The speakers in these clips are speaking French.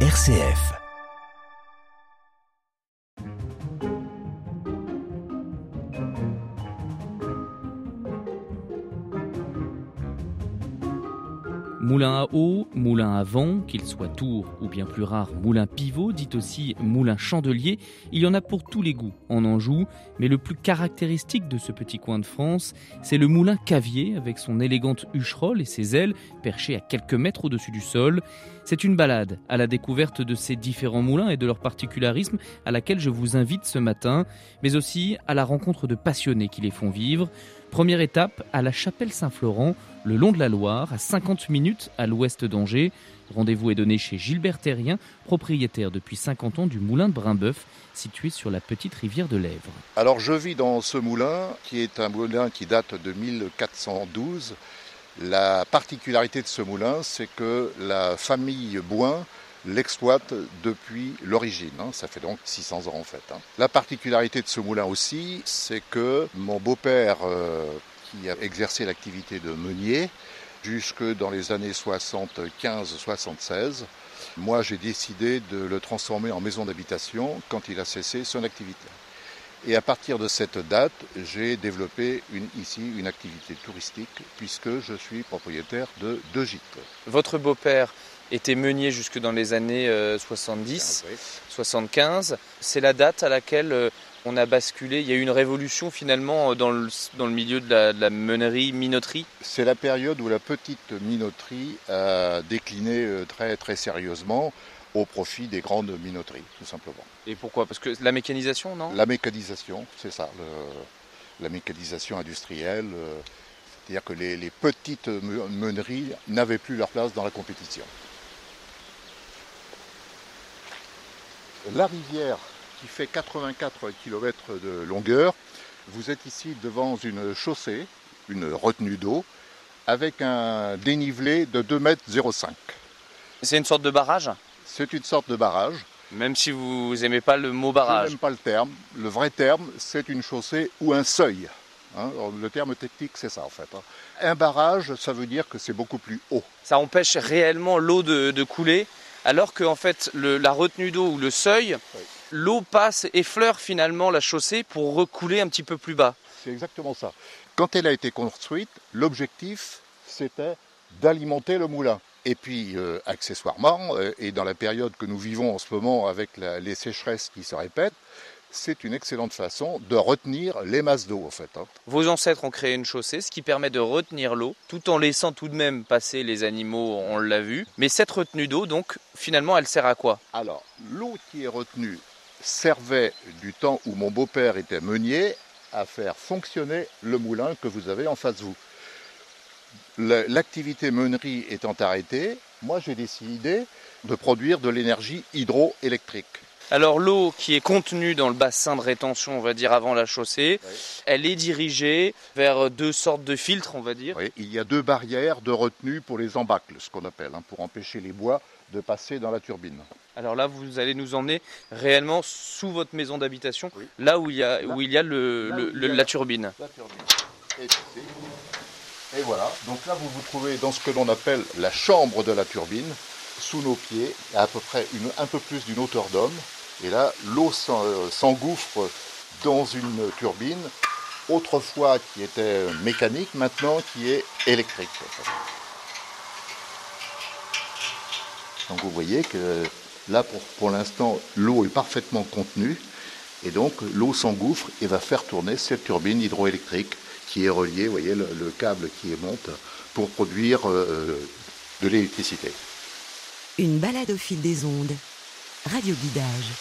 RCF. Moulin à eau, moulin à vent, qu'il soit tour ou bien plus rare, moulin pivot, dit aussi moulin chandelier, il y en a pour tous les goûts en Anjou, mais le plus caractéristique de ce petit coin de France, c'est le moulin cavier avec son élégante hucherolle et ses ailes perchées à quelques mètres au-dessus du sol. C'est une balade à la découverte de ces différents moulins et de leurs particularismes à laquelle je vous invite ce matin, mais aussi à la rencontre de passionnés qui les font vivre. Première étape à la chapelle Saint-Florent, le long de la Loire, à 50 minutes à l'ouest d'Angers. Rendez-vous est donné chez Gilbert Terrien, propriétaire depuis 50 ans du moulin de Brimbeuf, situé sur la petite rivière de l'Èvre. Alors je vis dans ce moulin, qui est un moulin qui date de 1412. La particularité de ce moulin, c'est que la famille Bouin l'exploite depuis l'origine. hein. Ça fait donc 600 ans en fait. hein. La particularité de ce moulin aussi, c'est que mon beau-père, euh, qui a exercé l'activité de meunier jusque dans les années 75-76, moi j'ai décidé de le transformer en maison d'habitation quand il a cessé son activité. Et à partir de cette date, j'ai développé ici une activité touristique puisque je suis propriétaire de deux gîtes. Votre beau-père était meunier jusque dans les années euh, 70, 75. C'est la date à laquelle euh, on a basculé. Il y a eu une révolution finalement euh, dans le, dans le milieu de la, de la meunerie, minoterie. C'est la période où la petite minoterie a décliné euh, très très sérieusement au profit des grandes minoteries, tout simplement. Et pourquoi? Parce que la mécanisation, non? La mécanisation, c'est ça, le- la mécanisation industrielle, euh, c'est-à-dire que les, les petites me- meuneries n'avaient plus leur place dans la compétition. La rivière qui fait 84 km de longueur, vous êtes ici devant une chaussée, une retenue d'eau, avec un dénivelé de 2,05 m. C'est une sorte de barrage? C'est une sorte de barrage. Même si vous n'aimez pas le mot Je barrage. n'aime pas le terme. Le vrai terme, c'est une chaussée ou un seuil. Hein, le terme technique, c'est ça en fait. hein. Un barrage, ça veut dire que c'est beaucoup plus haut. Ça empêche réellement l'eau de, de couler, alors que en fait le- la retenue d'eau ou le seuil, Oui. l'eau passe, effleure finalement la chaussée pour recouler un petit peu plus bas. C'est exactement ça. Quand elle a été construite, l'objectif, c'était d'alimenter le moulin. Et puis, euh, accessoirement, euh, et dans la période que nous vivons en ce moment avec la- les sécheresses qui se répètent, c'est une excellente façon de retenir les masses d'eau en fait. hein. Vos ancêtres ont créé une chaussée, ce qui permet de retenir l'eau, tout en laissant tout de même passer les animaux, on l'a vu. Mais cette retenue d'eau, donc, finalement, elle sert à quoi? Alors, l'eau qui est retenue servait du temps où mon beau-père était meunier à faire fonctionner le moulin que vous avez en face de vous. L'activité meunerie étant arrêtée, moi j'ai décidé de produire de l'énergie hydroélectrique. Alors l'eau qui est contenue dans le bassin de rétention, on va dire avant la chaussée, Oui. elle est dirigée vers deux sortes de filtres, on va dire. Oui, il y a deux barrières de retenue pour les embâcles, ce qu'on appelle, hein, pour empêcher les bois de passer dans la turbine. Alors là, vous allez nous emmener réellement sous votre maison d'habitation, Oui. là où il y a, Là. où il y a, le- Là le- où il y le- a la turbine. La turbine ici. Et voilà. Donc là, vous vous trouvez dans ce que l'on appelle la chambre de la turbine, sous nos pieds, à, à peu près une- un peu plus d'une hauteur d'homme. Et là, l'eau euh, s'engouffre dans une turbine, autrefois qui était mécanique, maintenant qui est électrique. Donc vous voyez que là, pour, pour l'instant, l'eau est parfaitement contenue. Et donc l'eau s'engouffre et va faire tourner cette turbine hydroélectrique qui est reliée, vous voyez, le, le câble qui monte pour produire euh, de l'électricité. Une balade au fil des ondes. Radio Guidage.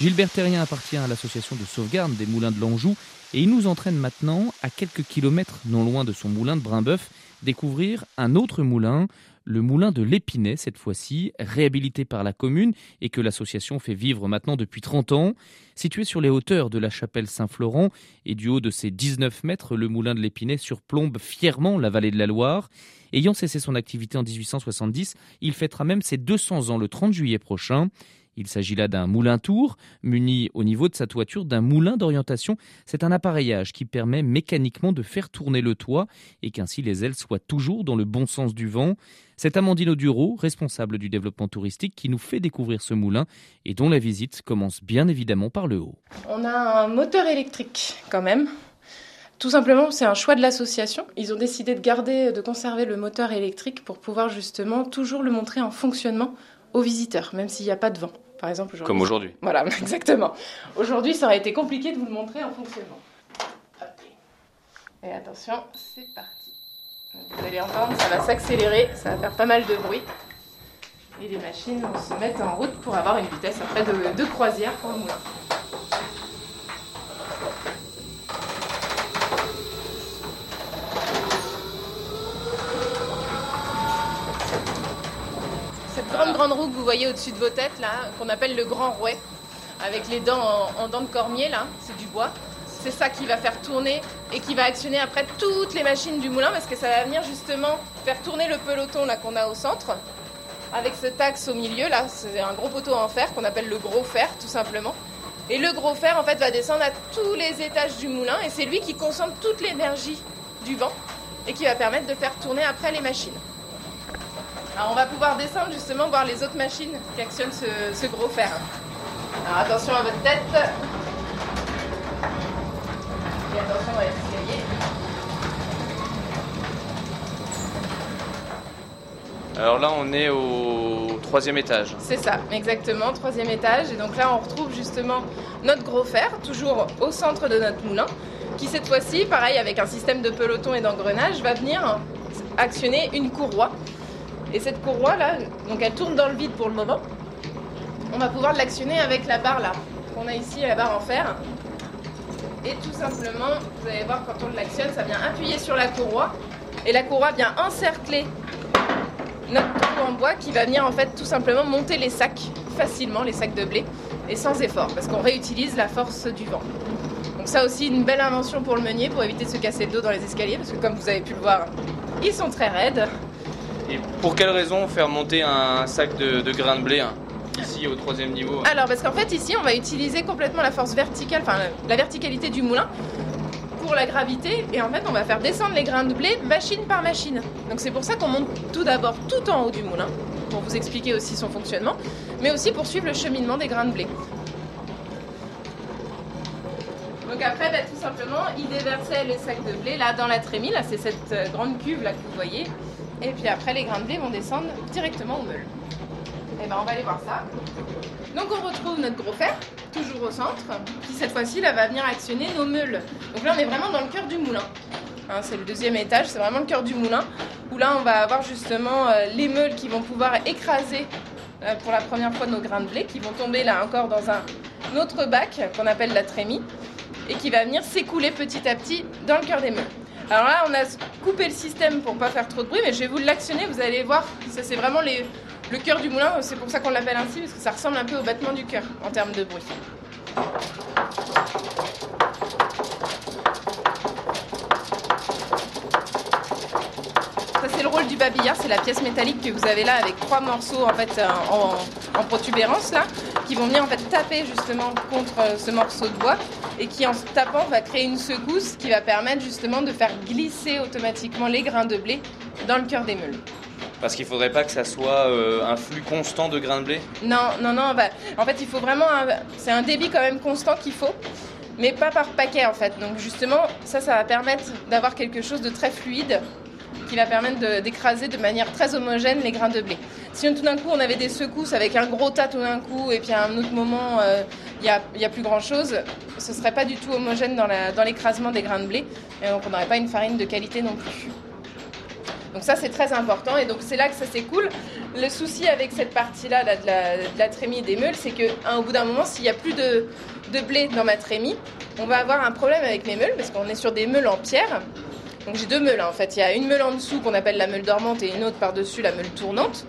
Gilbert Terrien appartient à l'association de sauvegarde des moulins de l'Anjou et il nous entraîne maintenant, à quelques kilomètres non loin de son moulin de Brimbeuf, découvrir un autre moulin, le moulin de l'Épinay cette fois-ci, réhabilité par la commune et que l'association fait vivre maintenant depuis 30 ans. Situé sur les hauteurs de la chapelle Saint-Florent et du haut de ses 19 mètres, le moulin de l'Épinay surplombe fièrement la vallée de la Loire. Ayant cessé son activité en 1870, il fêtera même ses 200 ans le 30 juillet prochain. Il s'agit là d'un moulin tour, muni au niveau de sa toiture d'un moulin d'orientation. C'est un appareillage qui permet mécaniquement de faire tourner le toit et qu'ainsi les ailes soient toujours dans le bon sens du vent. C'est Amandine Oduro, responsable du développement touristique, qui nous fait découvrir ce moulin et dont la visite commence bien évidemment par le haut. On a un moteur électrique quand même. Tout simplement, c'est un choix de l'association. Ils ont décidé de garder, de conserver le moteur électrique pour pouvoir justement toujours le montrer en fonctionnement aux visiteurs, même s'il n'y a pas de vent. Par exemple, aujourd'hui. Comme aujourd'hui. Voilà, exactement. Aujourd'hui, ça aurait été compliqué de vous le montrer en fonctionnement. Et attention, c'est parti. Vous allez entendre, ça va s'accélérer, ça va faire pas mal de bruit. Et les machines vont se mettre en route pour avoir une vitesse après de, de croisière pour le moulin. Grande roue que vous voyez au-dessus de vos têtes, là, qu'on appelle le grand rouet, avec les dents en, dents de cormier, là, c'est du bois. C'est ça qui va faire tourner et qui va actionner après toutes les machines du moulin, parce que ça va venir justement faire tourner le peloton là qu'on a au centre, avec ce axe au milieu, là, c'est un gros poteau en fer qu'on appelle le gros fer, tout simplement. Et le gros fer, en fait, va descendre à tous les étages du moulin, et c'est lui qui concentre toute l'énergie du vent et qui va permettre de faire tourner après les machines. Alors on va pouvoir descendre justement voir les autres machines qui actionnent ce, gros fer. Alors attention à votre tête. Et attention à l'escalier. Alors là on est au troisième étage. C'est ça, exactement, troisième étage. Et donc là on retrouve justement notre gros fer, toujours au centre de notre moulin, qui cette fois-ci, pareil avec un système de peloton et d'engrenage, va venir actionner une courroie et cette courroie là, donc elle tourne dans le vide pour le moment. On va pouvoir l'actionner avec la barre là, qu'on a ici, la barre en fer. Et tout simplement, vous allez voir quand on l'actionne, ça vient appuyer sur la courroie. Et la courroie vient encercler notre trou en bois qui va venir en fait tout simplement monter les sacs facilement, les sacs de blé, et sans effort, parce qu'on réutilise la force du vent. Donc ça aussi une belle invention pour le meunier, pour éviter de se casser le dos dans les escaliers, parce que comme vous avez pu le voir, ils sont très raides. Et pour quelle raison faire monter un sac de, grains de blé hein, ici au troisième niveau hein Alors parce qu'en fait ici on va utiliser complètement la force verticale, enfin la verticalité du moulin pour la gravité et en fait on va faire descendre les grains de blé machine par machine. Donc c'est pour ça qu'on monte tout d'abord tout en haut du moulin pour vous expliquer aussi son fonctionnement, mais aussi pour suivre le cheminement des grains de blé. Donc après, bah, tout simplement, il déversait les sacs de blé là dans la trémie, là c'est cette euh, grande cuve là que vous voyez, et puis après, les grains de blé vont descendre directement au meule. Et eh ben on va aller voir ça. Donc on retrouve notre gros fer, toujours au centre, qui cette fois-ci là va venir actionner nos meules. Donc là on est vraiment dans le cœur du moulin. Hein, c'est le deuxième étage, c'est vraiment le cœur du moulin, où là on va avoir justement euh, les meules qui vont pouvoir écraser euh, pour la première fois nos grains de blé, qui vont tomber là encore dans un autre bac qu'on appelle la trémie, et qui va venir s'écouler petit à petit dans le cœur des meules. Alors là, on a coupé le système pour pas faire trop de bruit, mais je vais vous l'actionner, vous allez voir. Ça, c'est vraiment le cœur du moulin, c'est pour ça qu'on l'appelle ainsi, parce que ça ressemble un peu au battement du cœur en termes de bruit. Ça, c'est le rôle du babillard, c'est la pièce métallique que vous avez là avec trois morceaux en fait en, en protubérance là, qui vont venir en fait taper justement contre ce morceau de bois et qui en se tapant va créer une secousse qui va permettre justement de faire glisser automatiquement les grains de blé dans le cœur des meules. Parce qu'il ne faudrait pas que ça soit euh, un flux constant de grains de blé? Non, non, non. Bah, en fait, il faut vraiment. C'est un débit quand même constant qu'il faut, mais pas par paquet en fait. Donc justement, ça, ça va permettre d'avoir quelque chose de très fluide qui va permettre d'écraser de, manière très homogène les grains de blé. Si tout d'un coup on avait des secousses avec un gros tas tout d'un coup et puis à un autre moment euh, il n'y a, plus grand chose, ce serait pas du tout homogène dans l'écrasement des grains de blé et donc on n'aurait pas une farine de qualité non plus. Donc ça c'est très important et donc c'est là que ça s'écoule. Le souci avec cette partie-là de, la, trémie des meules, c'est qu'au bout d'un moment, s'il n'y a plus de blé dans ma trémie, on va avoir un problème avec mes meules parce qu'on est sur des meules en pierre donc j'ai deux meules hein, en fait. Il y a une meule en dessous qu'on appelle la meule dormante et une autre par-dessus la meule tournante.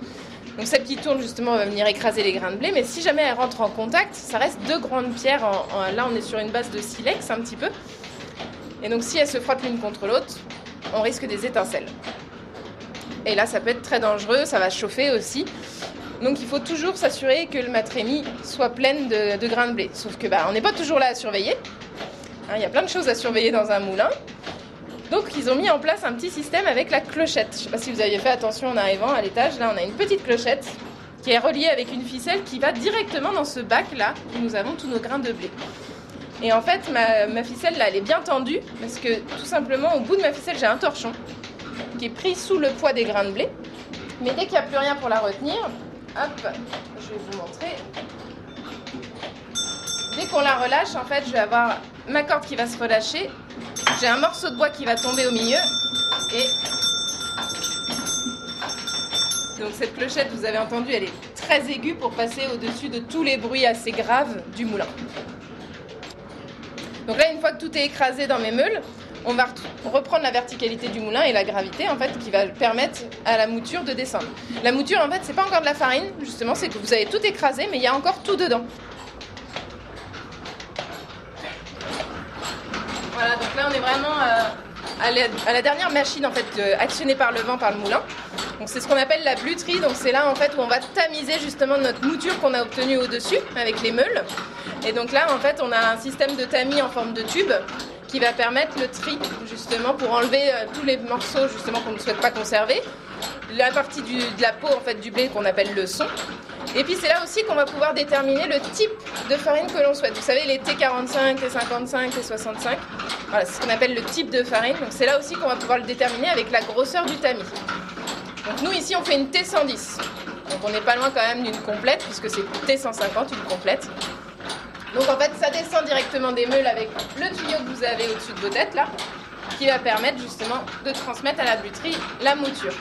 Donc celle qui tourne justement va venir écraser les grains de blé, mais si jamais elle rentre en contact, ça reste deux grandes pierres. là on est sur une base de silex un petit peu. Et donc si elles se frottent l'une contre l'autre, on risque des étincelles. Et là ça peut être très dangereux, ça va chauffer aussi. Donc il faut toujours s'assurer que le matrémie soit pleine de, grains de blé. Sauf que bah, on n'est pas toujours là à surveiller. Hein, il y a plein de choses à surveiller dans un moulin. Donc ils ont mis en place un petit système avec la clochette. Je ne sais pas si vous aviez fait attention en arrivant à l'étage. Là on a une petite clochette qui est reliée avec une ficelle qui va directement dans ce bac là où nous avons tous nos grains de blé. Et en fait ma, ficelle là elle est bien tendue parce que tout simplement au bout de ma ficelle j'ai un torchon qui est pris sous le poids des grains de blé. Mais dès qu'il n'y a plus rien pour la retenir, hop, je vais vous montrer. Dès qu'on la relâche, en fait, je vais avoir ma corde qui va se relâcher. J'ai un morceau de bois qui va tomber au milieu. Et donc cette clochette, vous avez entendu, elle est très aiguë pour passer au-dessus de tous les bruits assez graves du moulin. Donc là, une fois que tout est écrasé dans mes meules, on va reprendre la verticalité du moulin et la gravité en fait qui va permettre à la mouture de descendre. La mouture en fait c'est pas encore de la farine justement, c'est que vous avez tout écrasé mais il y a encore tout dedans. Voilà, donc là on est vraiment euh, à, la, dernière machine en fait euh, actionnée par le vent par le moulin. Donc c'est ce qu'on appelle la bluterie. Donc c'est là en fait où on va tamiser justement notre mouture qu'on a obtenue au-dessus avec les meules. Et donc là en fait on a un système de tamis en forme de tube qui va permettre le tri justement pour enlever euh, tous les morceaux justement qu'on ne souhaite pas conserver, la partie de la peau en fait du blé qu'on appelle le son. Et puis c'est là aussi qu'on va pouvoir déterminer le type de farine que l'on souhaite. Vous savez les T45, T55, T65, voilà, c'est ce qu'on appelle le type de farine. Donc c'est là aussi qu'on va pouvoir le déterminer avec la grosseur du tamis. Donc nous ici on fait une T110. Donc on n'est pas loin quand même d'une complète puisque c'est T150 une complète. Donc en fait, ça descend directement des meules avec le tuyau que vous avez au-dessus de vos têtes là, qui va permettre justement de transmettre à la buterie la mouture.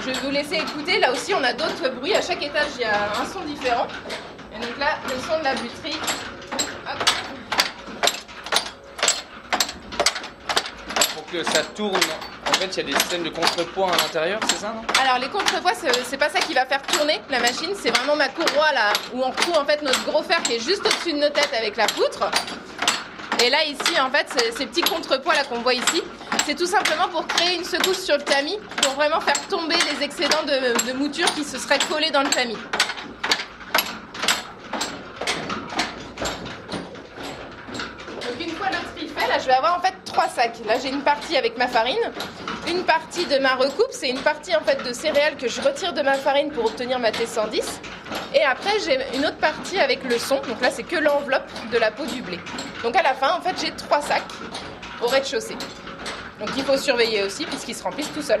Je vais vous laisser écouter. Là aussi, on a d'autres bruits. À chaque étage, il y a un son différent. Et donc là, le son de la buterie. Pour que ça tourne en fait, il y a des systèmes de contrepoids à l'intérieur, c'est ça, non? Alors, les contrepoids, c'est pas ça qui va faire tourner la machine, c'est vraiment ma courroie là, où on retrouve en fait notre gros fer qui est juste au-dessus de nos têtes avec la poutre. Et là, ici, en fait, ces petits contrepoids là qu'on voit ici, c'est tout simplement pour créer une secousse sur le tamis, pour vraiment faire tomber les excédents de, mouture qui se seraient collés dans le tamis. Donc, une fois notre tri fait, là, je vais avoir en fait trois sacs. Là, j'ai une partie avec ma farine, une partie de ma recoupe, c'est une partie en fait de céréales que je retire de ma farine pour obtenir ma T110. Et après, j'ai une autre partie avec le son. Donc là, c'est que l'enveloppe de la peau du blé. Donc à la fin, en fait, j'ai trois sacs au rez-de-chaussée. Donc il faut surveiller aussi puisqu'ils se remplissent tout seuls.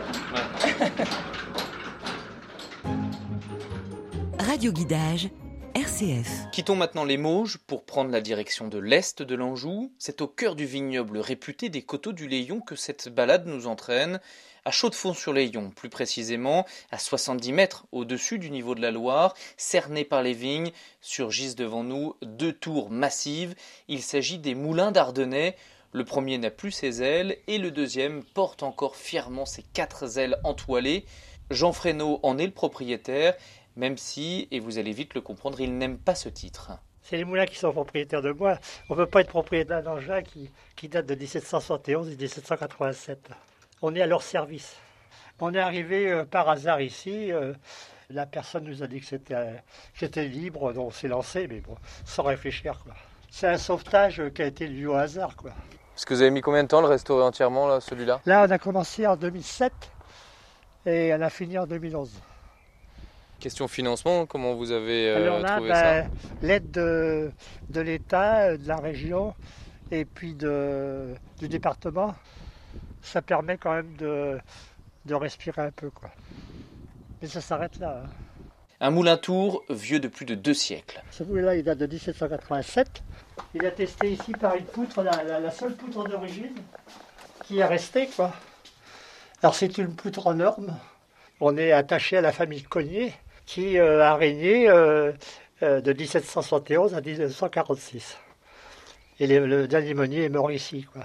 Radio Guidage RCF. Quittons maintenant les Mauges pour prendre la direction de l'est de l'Anjou. C'est au cœur du vignoble réputé des coteaux du Layon que cette balade nous entraîne. À Chaux-de-Fonds-sur-Layon, plus précisément, à 70 mètres au-dessus du niveau de la Loire, cerné par les vignes, surgissent devant nous deux tours massives. Il s'agit des moulins d'Ardennais. Le premier n'a plus ses ailes et le deuxième porte encore fièrement ses quatre ailes entoilées. Jean Fresneau en est le propriétaire même si, et vous allez vite le comprendre, il n'aime pas ce titre. C'est les moulins qui sont propriétaires de moi. On ne peut pas être propriétaire d'un engin qui, qui date de 1771 et 1787. On est à leur service. On est arrivé euh, par hasard ici. Euh, la personne nous a dit que c'était libre, donc on s'est lancé, mais bon, sans réfléchir. C'est un sauvetage qui a été dû au hasard. Quoi. Est-ce que vous avez mis combien de temps le restaurer entièrement, celui-là? Là, on a commencé en 2007 et on a fini en 2011. Question financement, comment vous avez euh, trouvé ça? ben, L'aide de, de l'État, de la région et puis de, du département, ça permet quand même de, de respirer un peu. Quoi. Mais ça s'arrête là. Hein. Un moulin tour vieux de plus de deux siècles. Ce moulin, il date de 1787. Il a testé ici par une poutre, la, seule poutre d'origine qui est restée. Quoi. Alors c'est une poutre en norme. On est attaché à la famille Cognier qui euh, a régné euh, euh, de 1771 à 1946. Et le dernier meunier est mort ici. Quoi.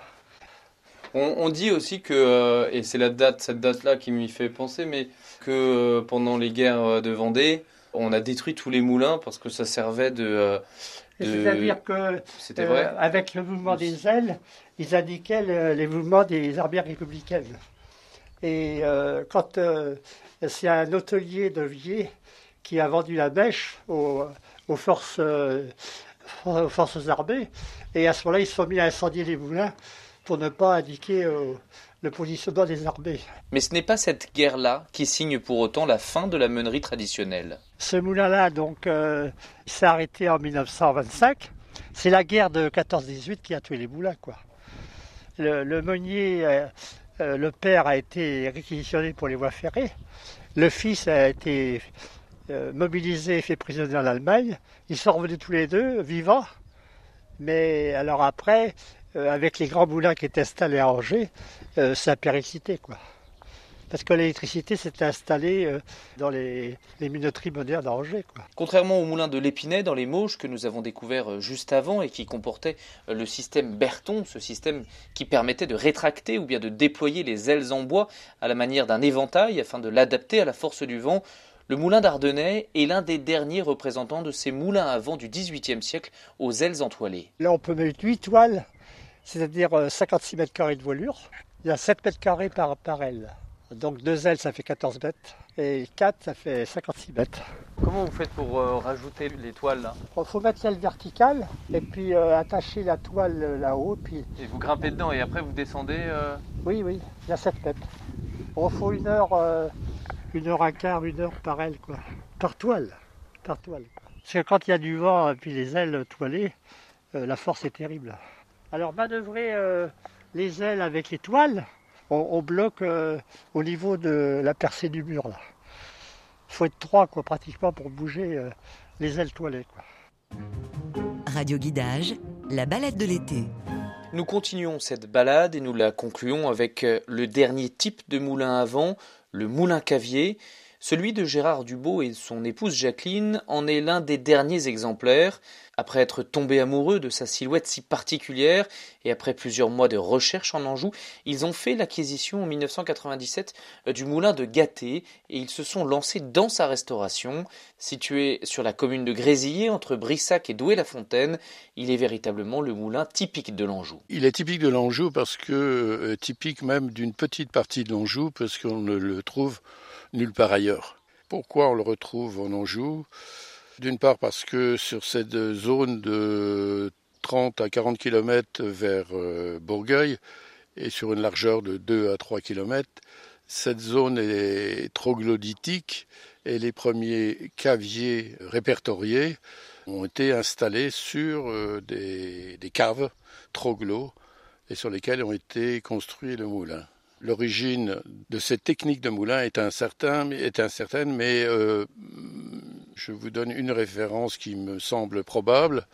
On, dit aussi que, et c'est la date, cette date-là qui m'y fait penser, mais que pendant les guerres de Vendée, on a détruit tous les moulins parce que ça servait de. C'est-à-dire que, avec le mouvement des ailes, ils indiquaient les mouvements des armées républicaines. Et quand c'est un hôtelier de Vier qui a vendu la bêche aux, forces, aux forces armées. Et à ce moment-là, ils se sont mis à incendier les moulins pour ne pas indiquer le positionnement des armées. Mais ce n'est pas cette guerre-là qui signe pour autant la fin de la meunerie traditionnelle. Ce moulin-là, donc, s'est arrêté en 1925. C'est la guerre de 14-18 qui a tué les moulins, quoi. Le, meunier, euh, euh, le père a été réquisitionné pour les voies ferrées. Le fils a été euh, mobilisé et fait prisonnier en Allemagne. Ils sont revenus tous les deux vivants. Mais alors après, avec les grands moulins qui étaient installés à Angers, ça a péricité, quoi parce que l'électricité s'est installée euh, dans les, minoteries modernes d'Angers. Contrairement au moulin de l'Épinay dans les Mauges que nous avons découvert euh, juste avant et qui comportait euh, le système Berton, ce système qui permettait de rétracter ou bien de déployer les ailes en bois à la manière d'un éventail afin de l'adapter à la force du vent, le moulin d'Ardennais est l'un des derniers représentants de ces moulins à vent du XVIIIe siècle aux ailes entoilées. Là, on peut mettre 8 toiles, c'est-à-dire 56 mètres carrés de voilure. Il y a 7 mètres carrés par, par aile. Donc deux ailes, ça fait 14 mètres. Et 4, ça fait 56 mètres. Comment vous faites pour euh, rajouter les toiles là? Il faut mettre l'aile verticale et puis euh, attacher la toile euh, là-haut. Puis... Et vous grimpez dedans et après vous descendez Oui, oui, il y a 7 mètres. Il faut une heure, une heure un quart, une heure par aile, quoi. Par toile. Par toile. Parce que quand il y a du vent et puis les ailes toilées, la force est terrible. Alors manœuvrer les ailes avec les toiles, on, bloque euh, au niveau de la percée du mur. Là. Il faut être trois quoi, pratiquement pour bouger euh, les ailes toilées. Radio Guidage, la balade de l'été. Nous continuons cette balade et nous la concluons avec euh, le dernier type de moulin à vent, le moulin cavier. Celui de Gérard Dubo et son épouse Jacqueline en est l'un des derniers exemplaires. Après être tombé amoureux de sa silhouette si particulière et après plusieurs mois de recherche en Anjou, ils ont fait l'acquisition en 1997 euh, du moulin de Gâté et ils se sont lancés dans sa restauration. Situé sur la commune de Grésillé, entre Brissac et Douai-la-Fontaine, il est véritablement le moulin typique de l'Anjou. Il est typique de l'Anjou parce que euh, typique même d'une petite partie de l'Anjou parce qu'on le trouve nulle part ailleurs. Pourquoi on le retrouve en Anjou? D'une part parce que sur cette zone de 30 à 40 km vers euh, Bourgueil et sur une largeur de 2 à 3 km, cette zone est troglodytique et les premiers caviers répertoriés ont été installés sur euh, des, des caves troglos et sur lesquels ont été construits le moulin. L'origine de cette technique de moulin est, incertaine, est mais euh, je vous donne une référence qui me semble probable.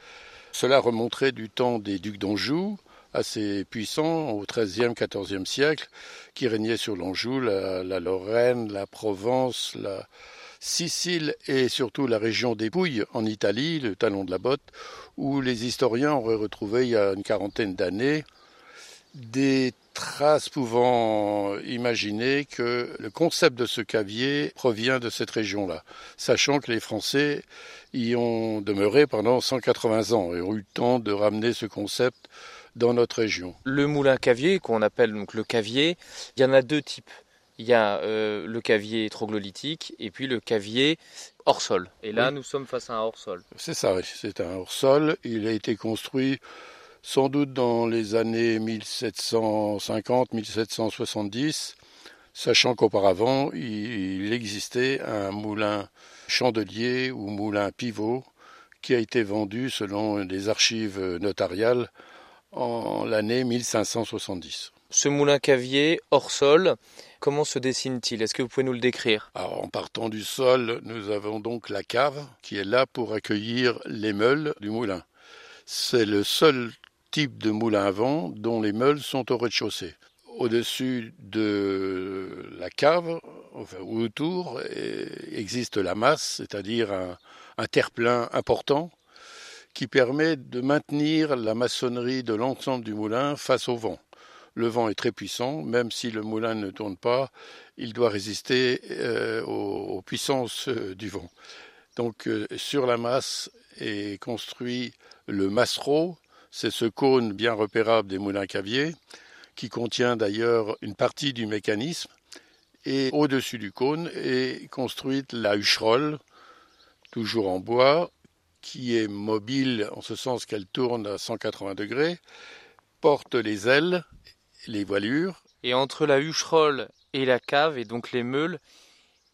Cela remonterait du temps des ducs d'Anjou, assez puissants au XIIIe, XIVe siècle, qui régnaient sur l'Anjou, la, la, Lorraine, la Provence, la Sicile et surtout la région des Pouilles en Italie, le talon de la botte, où les historiens auraient retrouvé il y a une quarantaine d'années des traces pouvant imaginer que le concept de ce cavier provient de cette région-là, sachant que les Français y ont demeuré pendant 180 ans et ont eu le temps de ramener ce concept dans notre région. Le moulin cavier, qu'on appelle donc le cavier, il y en a deux types. Il y a euh, le cavier troglolytique et puis le cavier hors sol. Et là, nous sommes face à un hors sol. C'est ça, c'est un hors sol. Il a été construit sans doute dans les années 1750-1770, sachant qu'auparavant il existait un moulin chandelier ou moulin pivot qui a été vendu selon les archives notariales en l'année 1570. Ce moulin cavier hors sol, comment se dessine-t-il? Est-ce que vous pouvez nous le décrire? En partant du sol, nous avons donc la cave qui est là pour accueillir les meules du moulin. C'est le seul type de moulin à vent dont les meules sont au rez-de-chaussée. Au-dessus de la cave, enfin, autour, existe la masse, c'est-à-dire un, terre-plein important qui permet de maintenir la maçonnerie de l'ensemble du moulin face au vent. Le vent est très puissant, même si le moulin ne tourne pas, il doit résister euh, aux, puissances euh, du vent. Donc euh, sur la masse est construit le massereau, c'est ce cône bien repérable des moulins caviers, qui contient d'ailleurs une partie du mécanisme. Et au-dessus du cône est construite la hucherolle, toujours en bois, qui est mobile en ce sens qu'elle tourne à 180 degrés, porte les ailes, les voilures. Et entre la hucherolle et la cave, et donc les meules,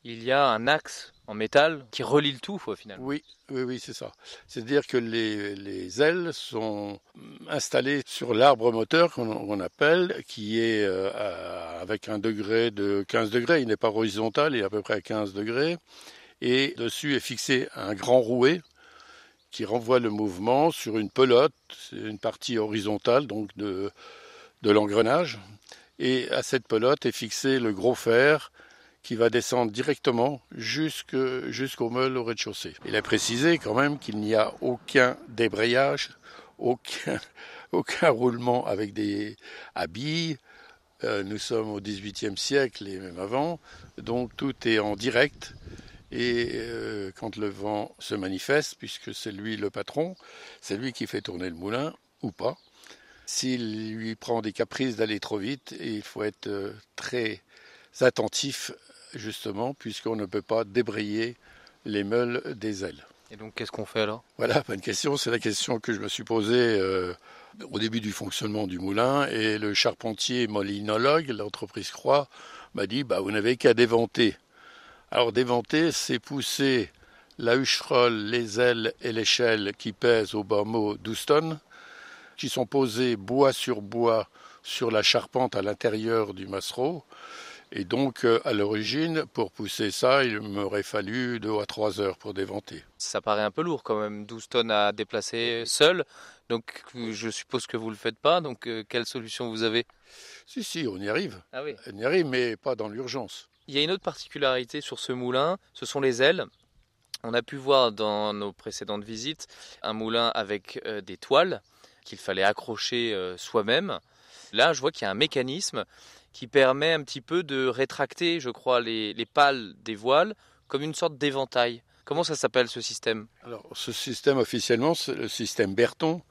il y a un axe en métal qui relie le tout finalement. Oui, oui, oui, c'est ça. C'est-à-dire que les, ailes sont installées sur l'arbre moteur qu'on appelle, qui est euh, avec un degré de 15 degrés. Il n'est pas horizontal, il est à peu près à 15 degrés. Et dessus est fixé un grand rouet qui renvoie le mouvement sur une pelote, une partie horizontale donc de, de l'engrenage. Et à cette pelote est fixé le gros fer qui va descendre directement jusqu'au meule au rez-de-chaussée. Il est précisé quand même qu'il n'y a aucun débrayage, aucun, aucun roulement avec des habilles. Euh, nous sommes au XVIIIe siècle et même avant, donc tout est en direct. Et euh, quand le vent se manifeste, puisque c'est lui le patron, c'est lui qui fait tourner le moulin ou pas. S'il lui prend des caprices d'aller trop vite, il faut être euh, très attentif justement, puisqu'on ne peut pas débrayer les meules des ailes. Et donc, qu'est-ce qu'on fait alors? Voilà, bonne question. C'est la question que je me suis posée euh, au début du fonctionnement du moulin. Et le charpentier molinologue, l'entreprise Croix, m'a dit bah, Vous n'avez qu'à déventer. Alors, déventer, c'est pousser la hucherolle, les ailes et l'échelle qui pèsent au bas mot 12 tonnes, qui sont posées bois sur bois sur la charpente à l'intérieur du massereau. Et donc, euh, à l'origine, pour pousser ça, il m'aurait fallu deux à trois heures pour déventer. Ça paraît un peu lourd quand même, 12 tonnes à déplacer seul. Donc, je suppose que vous ne le faites pas. Donc, euh, quelle solution vous avez? Si, si, on y arrive. Ah oui. On y arrive, mais pas dans l'urgence. Il y a une autre particularité sur ce moulin, ce sont les ailes. On a pu voir dans nos précédentes visites un moulin avec euh, des toiles qu'il fallait accrocher soi-même. Là, je vois qu'il y a un mécanisme qui permet un petit peu de rétracter, je crois, les, pales des voiles comme une sorte d'éventail. Comment ça s'appelle ce système? Alors, ce système officiellement, c'est le système Berton,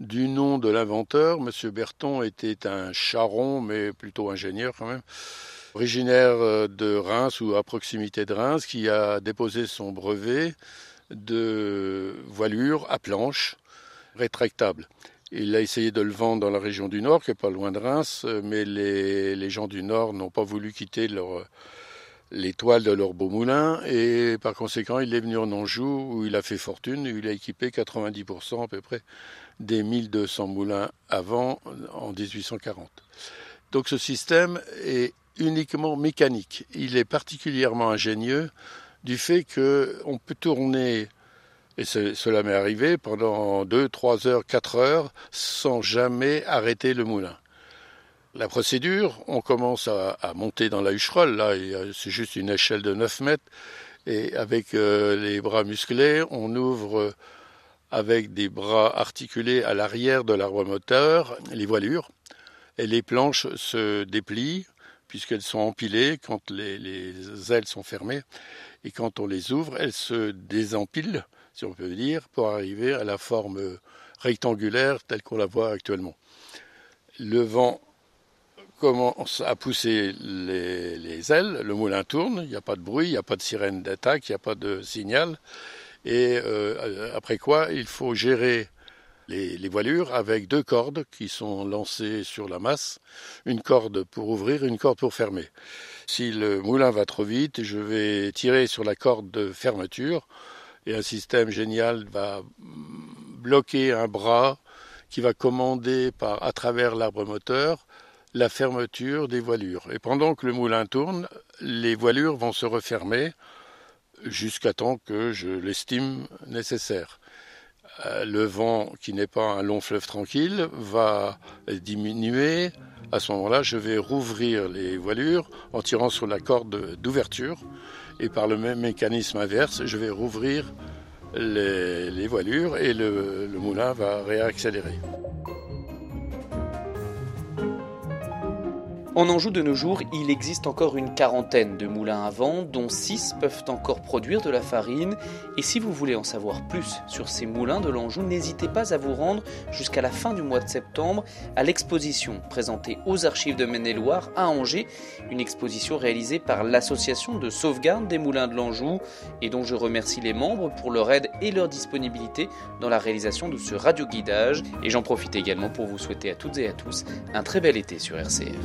du nom de l'inventeur. Monsieur Berton était un charron, mais plutôt ingénieur quand même, originaire euh, de Reims ou à proximité de Reims, qui a déposé son brevet de voilure à planche rétractable. Il a essayé de le vendre dans la région du Nord, qui est pas loin de Reims, mais les, gens du Nord n'ont pas voulu quitter leur, l'étoile de leur beau moulin, et par conséquent, il est venu en Anjou, où il a fait fortune, où il a équipé 90% à peu près des 1200 moulins avant, en 1840. Donc ce système est uniquement mécanique. Il est particulièrement ingénieux du fait qu'on peut tourner et cela m'est arrivé pendant 2, 3 heures, 4 heures, sans jamais arrêter le moulin. La procédure, on commence à, monter dans la hucherolle, là, c'est juste une échelle de 9 mètres, et avec euh, les bras musclés, on ouvre avec des bras articulés à l'arrière de l'arbre moteur les voilures, et les planches se déplient, puisqu'elles sont empilées quand les, les ailes sont fermées, et quand on les ouvre, elles se désempilent si on peut dire, pour arriver à la forme rectangulaire telle qu'on la voit actuellement. Le vent commence à pousser les, ailes, le moulin tourne, il n'y a pas de bruit, il n'y a pas de sirène d'attaque, il n'y a pas de signal. Et euh, après quoi, il faut gérer les, les, voilures avec deux cordes qui sont lancées sur la masse, une corde pour ouvrir, une corde pour fermer. Si le moulin va trop vite, je vais tirer sur la corde de fermeture et un système génial va bloquer un bras qui va commander à travers l'arbre moteur la fermeture des voilures. Et pendant que le moulin tourne, les voilures vont se refermer jusqu'à temps que je l'estime nécessaire. Euh, le vent, qui n'est pas un long fleuve tranquille, va diminuer. À ce moment-là, je vais rouvrir les voilures en tirant sur la corde d'ouverture et par le même mécanisme inverse, je vais rouvrir les, voilures et le, moulin va réaccélérer. En Anjou de nos jours, il existe encore une quarantaine de moulins à vent, dont 6 peuvent encore produire de la farine. Et si vous voulez en savoir plus sur ces moulins de l'Anjou, n'hésitez pas à vous rendre jusqu'à la fin du mois de septembre à l'exposition présentée aux archives de Maine-et-Loire à Angers, une exposition réalisée par l'association de sauvegarde des moulins de l'Anjou et dont je remercie les membres pour leur aide et leur disponibilité dans la réalisation de ce radio guidage. Et j'en profite également pour vous souhaiter à toutes et à tous un très bel été sur RCF.